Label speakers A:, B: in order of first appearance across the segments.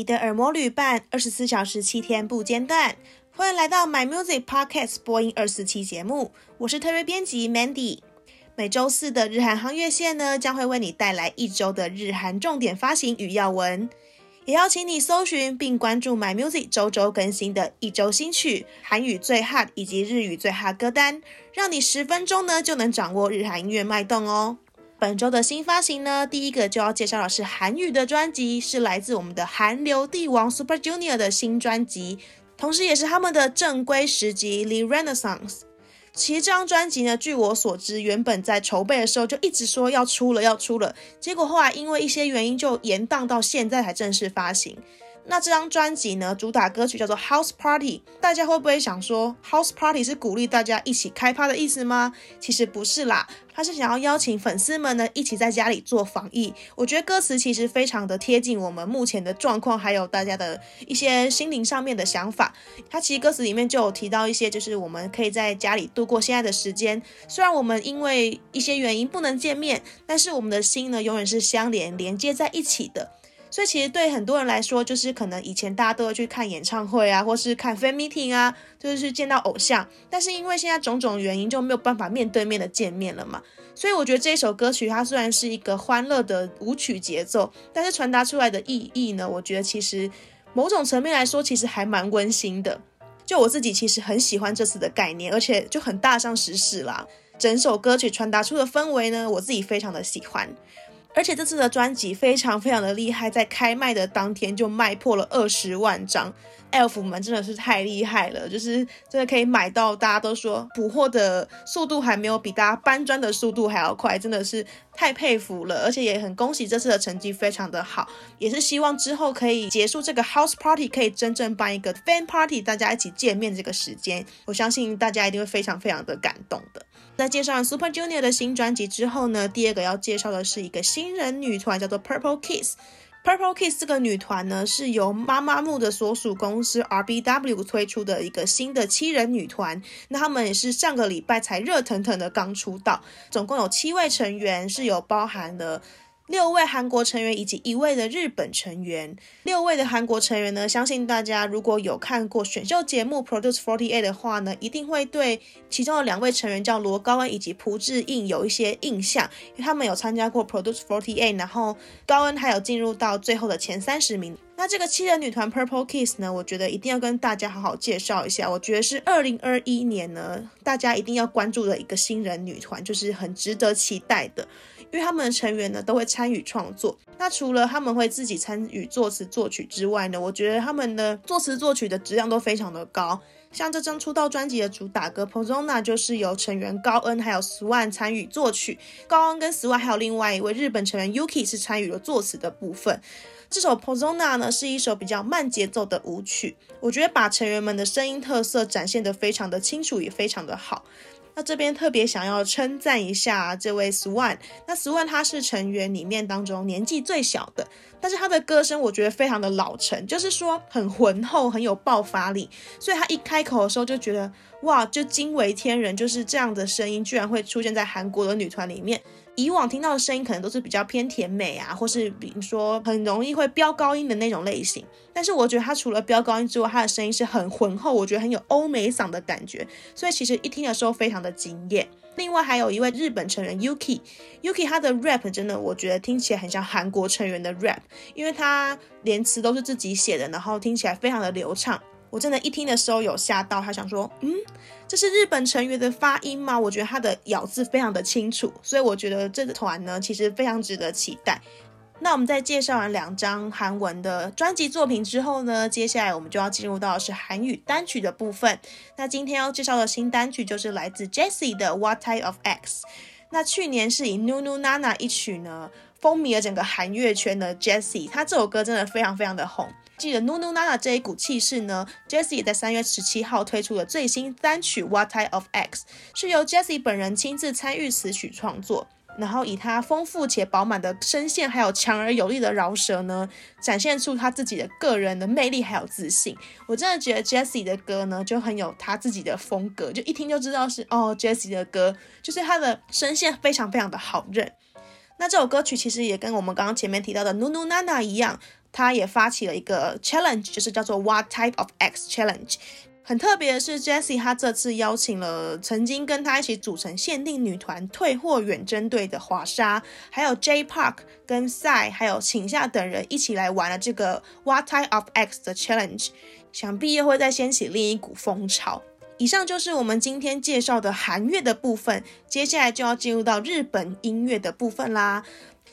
A: 你的耳膜旅伴，二十四小时七天不间断。欢迎来到 My Music Podcast 播音二四期节目，我是特约编辑 Mandy。每周四的日韩夯乐线呢，将会为你带来一周的日韩重点发行与要闻，也邀请你搜寻并关注 My Music 周周更新的一周新曲、韩语最 hot 以及日语最 hot 歌单，让你十分钟呢就能掌握日韩音乐脉动哦。本周的新发行呢，第一个就要介绍的是韩语的专辑，是来自我们的韩流帝王 Super Junior 的新专辑，同时也是他们的正规十辑《The Renaissance》。其实这张专辑呢，据我所知，原本在筹备的时候就一直说要出了，要出了，结果后来因为一些原因就延宕到现在才正式发行。那这张专辑呢，主打歌曲叫做 House Party，大家会不会想说 House Party 是鼓励大家一起开趴的意思吗？其实不是啦，他是想要邀请粉丝们呢一起在家里做防疫。我觉得歌词其实非常的贴近我们目前的状况，还有大家的一些心灵上面的想法。他其实歌词里面就有提到一些，就是我们可以在家里度过现在的时间。虽然我们因为一些原因不能见面，但是我们的心呢永远是相连连接在一起的。所以其实对很多人来说，就是可能以前大家都会去看演唱会啊，或是看 fan meeting 啊，就是去见到偶像。但是因为现在种种原因，就没有办法面对面的见面了嘛。所以我觉得这一首歌曲，它虽然是一个欢乐的舞曲节奏，但是传达出来的意义呢，我觉得其实某种层面来说，其实还蛮温馨的。就我自己其实很喜欢这次的概念，而且就很大上时事啦。整首歌曲传达出的氛围呢，我自己非常的喜欢。而且这次的专辑非常非常的厉害，在开卖的当天就卖破了二十万张，ELF 们真的是太厉害了，就是真的可以买到，大家都说补货的速度还没有比大家搬砖的速度还要快，真的是太佩服了。而且也很恭喜这次的成绩非常的好，也是希望之后可以结束这个 House Party，可以真正办一个 Fan Party，大家一起见面这个时间，我相信大家一定会非常非常的感动的。在介绍完 Super Junior 的新专辑之后呢，第二个要介绍的是一个新人女团，叫做 Purple Kiss。Purple Kiss 这个女团呢，是由妈妈木的所属公司 RBW 推出的一个新的七人女团。那她们也是上个礼拜才热腾腾的刚出道，总共有七位成员，是有包含了。六位韩国成员以及一位的日本成员。六位的韩国成员呢，相信大家如果有看过选秀节目 Produce 48的话呢，一定会对其中的两位成员叫罗高恩以及朴智英有一些印象，因为他们有参加过 Produce 48，然后高恩还有进入到最后的前三十名。那这个七人女团 Purple Kiss 呢，我觉得一定要跟大家好好介绍一下。我觉得是二零二一年呢，大家一定要关注的一个新人女团，就是很值得期待的。因为他们的成员呢都会参与创作，那除了他们会自己参与作词作曲之外呢，我觉得他们的作词作曲的质量都非常的高。像这张出道专辑的主打歌《Persona》就是由成员高恩还有 Swan 参与作曲，高恩跟 Swan 还有另外一位日本成员 Yuki 是参与了作词的部分。这首《Persona》呢是一首比较慢节奏的舞曲，我觉得把成员们的声音特色展现得非常的清楚，也非常的好。这边特别想要称赞一下这位 Swan，那 Swan 她是成员里面当中年纪最小的，但是她的歌声我觉得非常的老成，就是说很浑厚，很有爆发力，所以她一开口的时候就觉得哇，就惊为天人，就是这样的声音居然会出现在韩国的女团里面。以往听到的声音可能都是比较偏甜美啊，或是比如说很容易会飙高音的那种类型。但是我觉得他除了飙高音之外，他的声音是很浑厚，我觉得很有欧美嗓的感觉。所以其实一听的时候非常的惊艳。另外还有一位日本成员 Yuki，Yuki 他的 rap 真的我觉得听起来很像韩国成员的 rap，因为他连词都是自己写的，然后听起来非常的流畅。我真的，一听的时候有吓到，他想说，嗯，这是日本成员的发音吗？我觉得他的咬字非常的清楚，所以我觉得这个团呢，其实非常值得期待。那我们在介绍完两张韩文的专辑作品之后呢，接下来我们就要进入到是韩语单曲的部分。那今天要介绍的新单曲就是来自 Jessie 的 What Type of X。那去年是以 NUNU NANA 一曲呢，风靡了整个韩乐圈的 Jessie，他这首歌真的非常非常的红。记得 NUNU NANA 这一股气势呢，Jessie 也在三月十七号推出了最新单曲 What Type of X，是由 Jessie 本人亲自参与词曲创作，然后以他丰富且饱满的声线，还有强而有力的饶舌呢，展现出他自己的个人的魅力还有自信。我真的觉得 Jessie 的歌呢，就很有他自己的风格，就一听就知道是哦 Jessie 的歌，就是他的声线非常非常的好认。那这首歌曲其实也跟我们刚刚前面提到的 NUNU NANA 一样，他也发起了一个 challenge，就是叫做 What Type of X Challenge。很特别的是，Jessie 她这次邀请了曾经跟她一起组成限定女团退货远征队的华莎，还有 J Park 跟 Psy，还有请夏等人一起来玩了这个 What Type of X 的 challenge，想必又会再掀起另一股风潮。以上就是我们今天介绍的韩乐的部分，接下来就要进入到日本音乐的部分啦。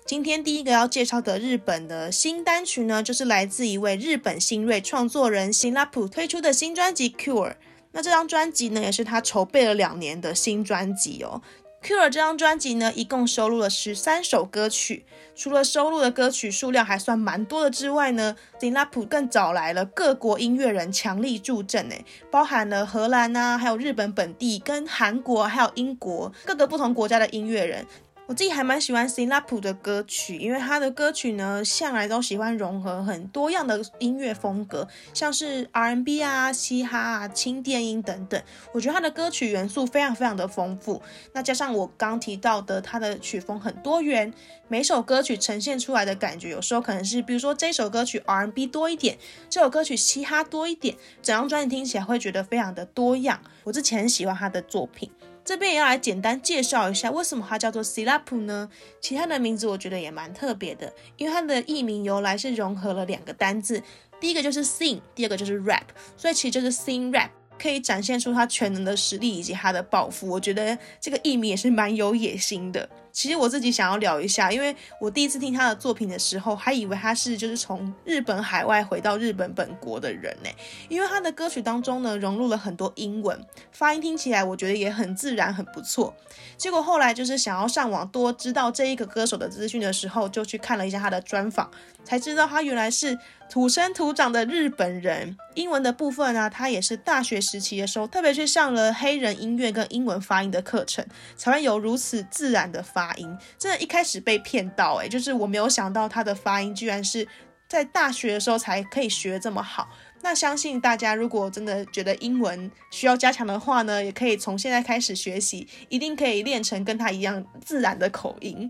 A: 今天第一个要介绍的日本的新单曲呢，就是来自一位日本新锐创作人新拉普推出的新专辑《Cure》。那这张专辑呢，也是他筹备了两年的新专辑哦。《Cure》这张专辑呢，一共收录了十三首歌曲。除了收录的歌曲数量还算蛮多的之外呢林阿普更找来了各国音乐人强力助阵，诶，包含了荷兰啊，还有日本本地跟韩国，还有英国各个不同国家的音乐人。我自己还蛮喜欢 SNAP 的歌曲，因为他的歌曲呢，向来都喜欢融合很多样的音乐风格，像是 R&B 啊、嘻哈啊、轻电音等等。我觉得他的歌曲元素非常非常的丰富。那加上我刚提到的，他的曲风很多元，每首歌曲呈现出来的感觉，有时候可能是，比如说这首歌曲 R&B 多一点，这首歌曲嘻哈多一点，整张专辑听起来会觉得非常的多样。我之前很喜欢他的作品。这边也要来简单介绍一下，为什么它叫做 SNAP 呢？其他的名字我觉得也蛮特别的，因为它的艺名由来是融合了两个单字，第一个就是 sing，第二个就是 rap，所以其实就是 sing rap，可以展现出他全能的实力以及他的抱负。我觉得这个艺名也是蛮有野心的。其实我自己想要聊一下，因为我第一次听他的作品的时候，还以为他是就是从日本海外回到日本本国的人呢，因为他的歌曲当中呢融入了很多英文，发音听起来我觉得也很自然，很不错。结果后来就是想要上网多知道这一个歌手的资讯的时候，就去看了一下他的专访，才知道他原来是土生土长的日本人。英文的部分呢，他也是大学时期的时候特别去上了黑人音乐跟英文发音的课程，才会有如此自然的发。发音真的，一开始被骗到哎、就是我没有想到他的发音居然是在大学的时候才可以学这么好。那相信大家如果真的觉得英文需要加强的话呢，也可以从现在开始学习，一定可以练成跟他一样自然的口音。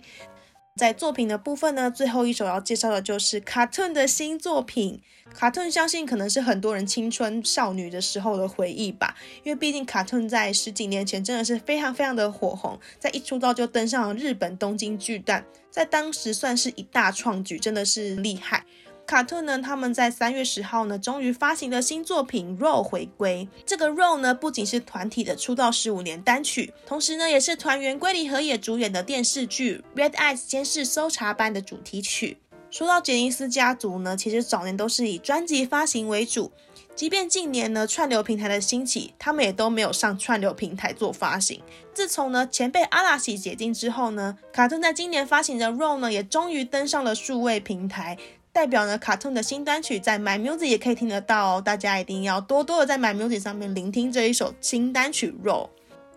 A: 在作品的部分呢，最后一首要介绍的就是卡顿的新作品。卡顿相信可能是很多人青春少女的时候的回忆吧，因为毕竟卡顿在十几年前真的是非常非常的火红，在一出道就登上了日本东京巨蛋，在当时算是一大创举，真的是厉害。卡特呢，他们在三月十号呢，终于发行了新作品《Roll》回归。这个《Roll》呢，不仅是团体的出道十五年单曲，同时呢，也是团员龟梨和也主演的电视剧《Red Eyes 监视搜查班》的主题曲。说到杰尼斯家族呢，其实早年都是以专辑发行为主，即便近年呢串流平台的兴起，他们也都没有上串流平台做发行。自从呢前辈阿拉西解禁之后呢卡特在今年发行的《Roll》呢，也终于登上了数位平台。代表呢，KAT-TUN 的新单曲在 My Music 也可以听得到哦，大家一定要多多的在 My Music 上面聆听这一首新单曲《Roll》。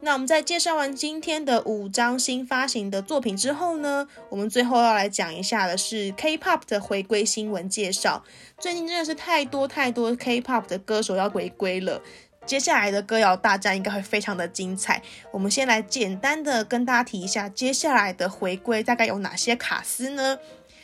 A: 那我们在介绍完今天的五张新发行的作品之后呢，我们最后要来讲一下的是 K-pop 的回归新闻介绍。最近真的是太多太多 K-pop 的歌手要回归了，接下来的歌谣大战应该会非常的精彩。我们先来简单的跟大家提一下，接下来的回归大概有哪些卡司呢？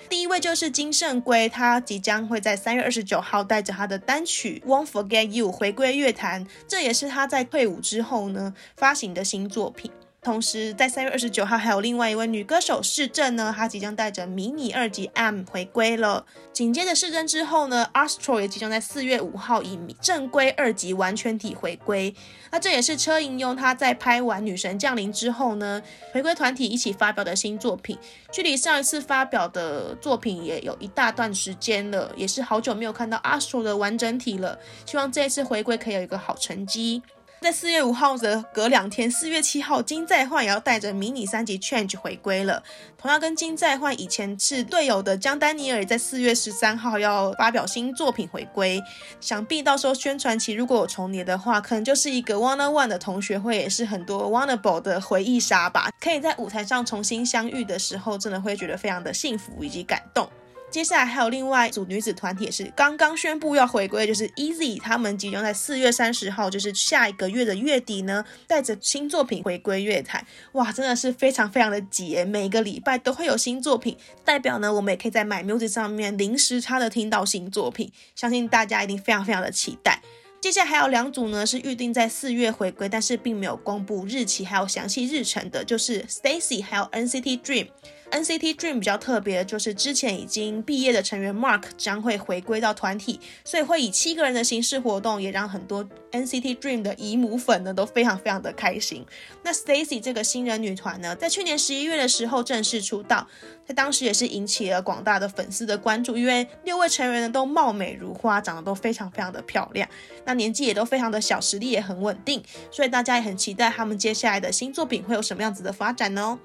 A: 第一位就是金圣圭，他即将会在三月二十九号带着他的单曲《Won't Forget You》回归乐坛，这也是他在退伍之后呢发行的新作品。同时，在三月二十九号还有另外一位女歌手世正呢，她即将带着迷你二级《M》回归了。紧接着世正之后呢，Astro 也即将在四月五号以正规二级完全体回归。那这也是车银优她在拍完《女神降临》之后呢，回归团体一起发表的新作品。距离上一次发表的作品也有一大段时间了，也是好久没有看到 Astro 的完整体了。希望这一次回归可以有一个好成绩。在四月五号的隔两天，四月七号，金在焕也要带着迷你三级 Change 回归了。同样跟金在焕以前是队友的姜丹尼尔，在四月十三号要发表新作品回归。想必到时候宣传期如果有重叠的话，可能就是一个 Wanna One 的同学会，也是很多 Wannable 的回忆杀吧。可以在舞台上重新相遇的时候，真的会觉得非常的幸福以及感动。接下来还有另外一组女子团体也是刚刚宣布要回归，就是 Easy，他们即将在四月三十号，就是下一个月的月底呢，带着新作品回归乐坛。哇，真的是非常非常的急，每个礼拜都会有新作品，代表呢我们也可以在 My Music 上面零时差的听到新作品，相信大家一定非常非常的期待。接下来还有两组呢，是预定在四月回归，但是并没有公布日期还有详细日程的，就是 Stacy 还有 NCT Dream。NCT Dream 比较特别的就是之前已经毕业的成员 Mark 将会回归到团体，所以会以七个人的形式活动，也让很多 NCT Dream 的姨母粉呢都非常非常的开心。那 Stacy 这个新人女团呢，在去年十一月的时候正式出道，在当时也是引起了广大的粉丝的关注，因为六位成员呢都貌美如花，长得都非常非常的漂亮，那年纪也都非常的小，实力也很稳定，所以大家也很期待他们接下来的新作品会有什么样子的发展呢？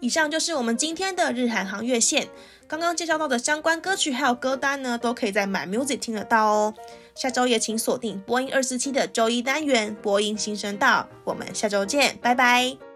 A: 以上就是我们今天的日韩行月线，刚刚介绍到的相关歌曲还有歌单呢，都可以在 My Music 听得到哦。下周也请锁定播音二四七的周一单元播音新生道，我们下周见，拜拜。